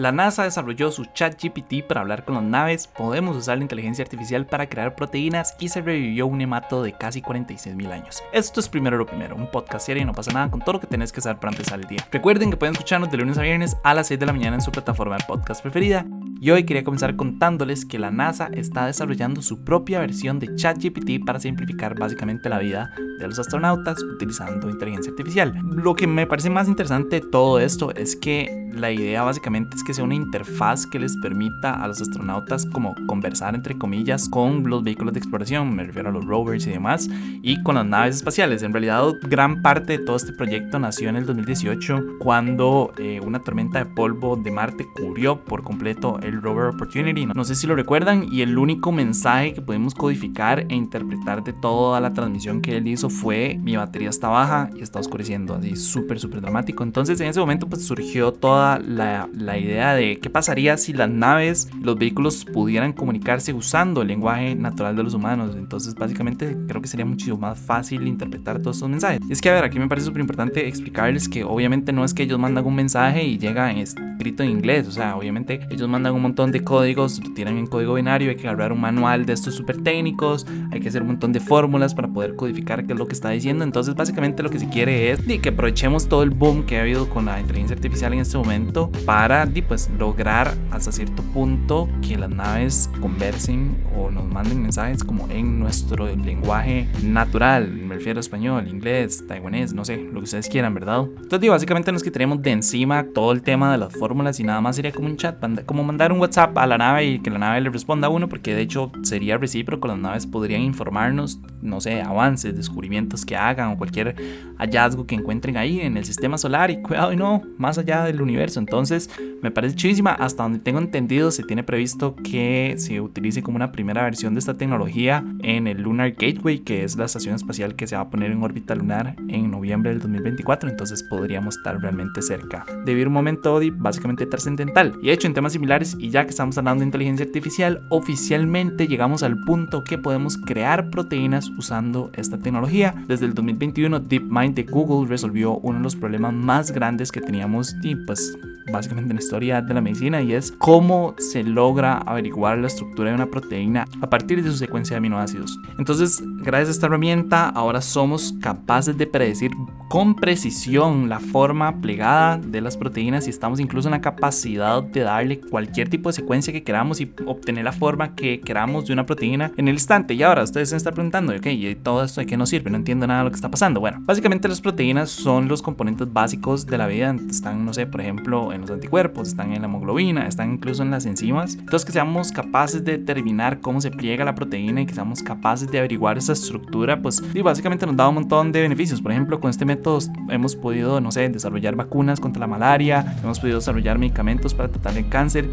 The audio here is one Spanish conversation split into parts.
La NASA desarrolló su ChatGPT para hablar con las naves, podemos usar la inteligencia artificial para crear proteínas y se revivió un hemato de casi 46 mil años. Esto es primero lo primero, un podcast serio y no pasa nada con todo lo que tenés que saber para empezar el día. Recuerden que pueden escucharnos de lunes a viernes a las 6 de la mañana en su plataforma de podcast preferida. Y hoy quería comenzar contándoles que la NASA está desarrollando su propia versión de ChatGPT para simplificar básicamente la vida de los astronautas utilizando inteligencia artificial. Lo que me parece más interesante de todo esto es que la idea básicamente es que sea una interfaz que les permita a los astronautas como conversar entre comillas con los vehículos de exploración, me refiero a los rovers y demás, y con las naves espaciales. En realidad gran parte de todo este proyecto nació en el 2018 cuando eh, una tormenta de polvo de Marte cubrió por completo el rover Opportunity. No sé si lo recuerdan y el único mensaje que pudimos codificar e interpretar de toda la transmisión que él hizo fue mi batería está baja y está oscureciendo, así súper súper dramático. Entonces en ese momento pues surgió toda la, idea de qué pasaría si las naves, los vehículos pudieran comunicarse usando el lenguaje natural de los humanos. Entonces, básicamente, creo que sería mucho más fácil interpretar todos estos mensajes. Es que, a ver, aquí me parece súper importante explicarles que obviamente no es que ellos mandan un mensaje y llega escrito en inglés. O sea, obviamente ellos mandan un montón de códigos, lo tiran en código binario, hay que agarrar un manual de estos súper técnicos, hay que hacer un montón de fórmulas para poder codificar qué es lo que está diciendo. Entonces, básicamente lo que se quiere es que aprovechemos todo el boom que ha habido con la inteligencia artificial en este momento para pues, lograr hasta cierto punto que las naves conversen o nos manden mensajes como en nuestro lenguaje natural, me refiero a español, inglés, taiwanés, no sé, lo que ustedes quieran, ¿verdad? Entonces, básicamente nos quitaremos de encima todo el tema de las fórmulas y nada más sería como un chat, como mandar un WhatsApp a la nave y que la nave le responda a uno, porque de hecho sería recíproco, las naves podrían informarnos, no sé, avances, descubrimientos que hagan o cualquier hallazgo que encuentren ahí en el sistema solar y cuidado y no, más allá del universo entonces, me parece chidísima. Hasta donde tengo entendido, se tiene previsto que se utilice como una primera versión de esta tecnología en el Lunar Gateway, que es la estación espacial que se va a poner en órbita lunar en noviembre del 2024. Entonces, podríamos estar realmente cerca de vivir un momento básicamente trascendental. Y de hecho, en temas similares, y ya que estamos hablando de inteligencia artificial, oficialmente llegamos al punto que podemos crear proteínas usando esta tecnología. Desde el 2021, DeepMind de Google resolvió uno de los problemas más grandes que teníamos pues básicamente en la historia de la medicina y es cómo se logra averiguar la estructura de una proteína a partir de su secuencia de aminoácidos. Entonces, gracias a esta herramienta, ahora somos capaces de predecir con precisión la forma plegada de las proteínas y estamos incluso en la capacidad de darle cualquier tipo de secuencia que queramos y obtener la forma que queramos de una proteína en el instante. Y ahora ustedes se están preguntando, ok, ¿y todo esto de qué nos sirve? No entiendo nada de lo que está pasando. Bueno, básicamente las proteínas son los componentes básicos de la vida. Están, no sé, por ejemplo, en los anticuerpos, están en la hemoglobina, están incluso en las enzimas. Entonces, que seamos capaces de determinar cómo se pliega la proteína y que seamos capaces de averiguar esa estructura, pues y básicamente nos da un montón de beneficios. Por ejemplo, con este método hemos podido, no sé, desarrollar vacunas contra la malaria, hemos podido desarrollar medicamentos para tratar el cáncer.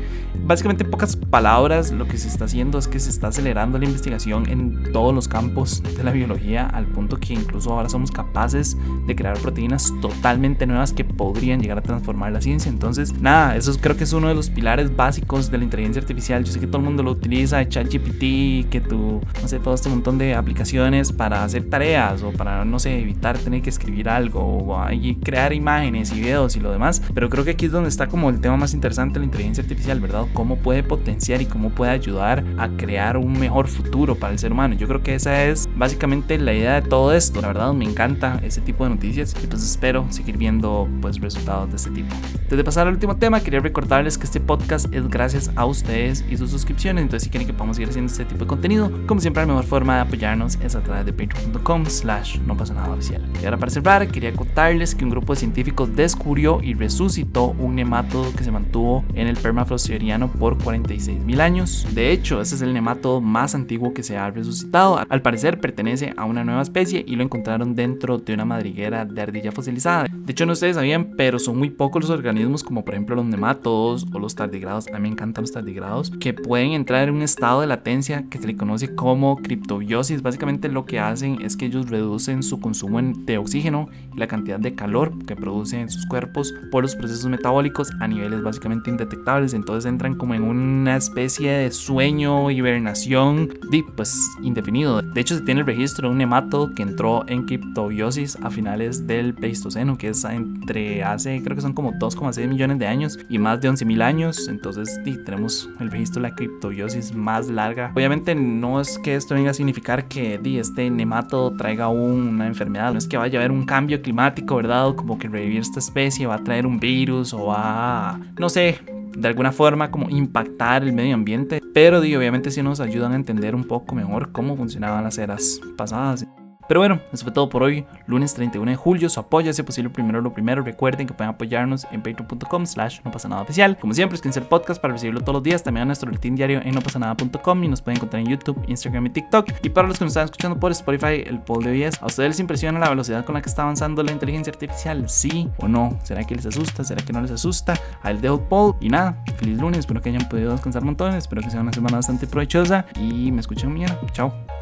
Básicamente, en pocas palabras, lo que se está haciendo es que se está acelerando la investigación en todos los campos de la biología, al punto que incluso ahora somos capaces de crear proteínas totalmente nuevas que podrían llegar a transformar la ciencia. Entonces, nada, eso creo que es uno de los pilares básicos de la inteligencia artificial. Yo sé que todo el mundo lo utiliza, ChatGPT, que tú, no sé, todo este montón de aplicaciones para hacer tareas o para, no sé, evitar tener que escribir algo o crear imágenes y videos y lo demás. Pero creo que aquí es donde está como el tema más interesante de la inteligencia artificial, ¿verdad? Cómo puede potenciar y cómo puede ayudar a crear un mejor futuro para el ser humano. Yo creo que esa es básicamente la idea de todo esto. La verdad me encanta ese tipo de noticias y pues espero seguir viendo pues resultados de este tipo. Desde pasar al último tema, quería recordarles que este podcast es gracias a ustedes y sus suscripciones. Entonces si quieren que podamos seguir haciendo este tipo de contenido, como siempre la mejor forma de apoyarnos es a través de patreon.com slash no pasa nada oficial. Y ahora para cerrar, quería contarles que un grupo de científicos descubrió y resucitó un nemátodo que se mantuvo en el permafrost siberiano por 46 mil años. De hecho, ese es el nemátodo más antiguo que se ha resucitado. Al parecer pertenece a una nueva especie y lo encontraron dentro de una madriguera de ardilla fosilizada. De hecho, no ustedes sabían, pero son muy pocos los organismos como por ejemplo los nemátodos o los tardigrados. A mí me encantan los tardigrados que pueden entrar en un estado de latencia que se le conoce como criptobiosis. Básicamente lo que hacen es que ellos reducen su consumo de oxígeno la cantidad de calor que produce en sus cuerpos por los procesos metabólicos a niveles básicamente indetectables. Entonces entran como en una especie de sueño, hibernación, pues indefinido. De hecho, se tiene el registro de un nemátodo que entró en criptobiosis a finales del Pleistoceno, que es entre hace, creo que son como 2,6 millones de años y más de 11 mil años. Entonces, tenemos el registro de la criptobiosis más larga. Obviamente, no es que esto venga a significar que este nemátodo traiga una enfermedad, no es que vaya a haber un cambio climático, ¿verdad? como que revivir esta especie va a traer un virus o va, no sé, de alguna forma como impactar el medio ambiente, pero obviamente sí nos ayudan a entender un poco mejor cómo funcionaban las eras pasadas. Pero bueno, eso fue todo por hoy. Lunes 31 de julio, su apoyo, si posible, primero lo primero. Recuerden que pueden apoyarnos en patreon.com slash no pasa nada oficial. Como siempre, escuchen el podcast para recibirlo todos los días. También a nuestro boletín diario en nopasanada.com y nos pueden encontrar en YouTube, Instagram y TikTok. Y para los que nos están escuchando por Spotify, el poll de hoy es, ¿a ustedes les impresiona la velocidad con la que está avanzando la inteligencia artificial? ¿Sí o no? ¿Será que les asusta? ¿Será que no les asusta? Ahí les dejo el poll. Y nada, feliz lunes. Espero que hayan podido descansar montones. Espero que sea una semana bastante provechosa. Y me escuchen mañana. Chao.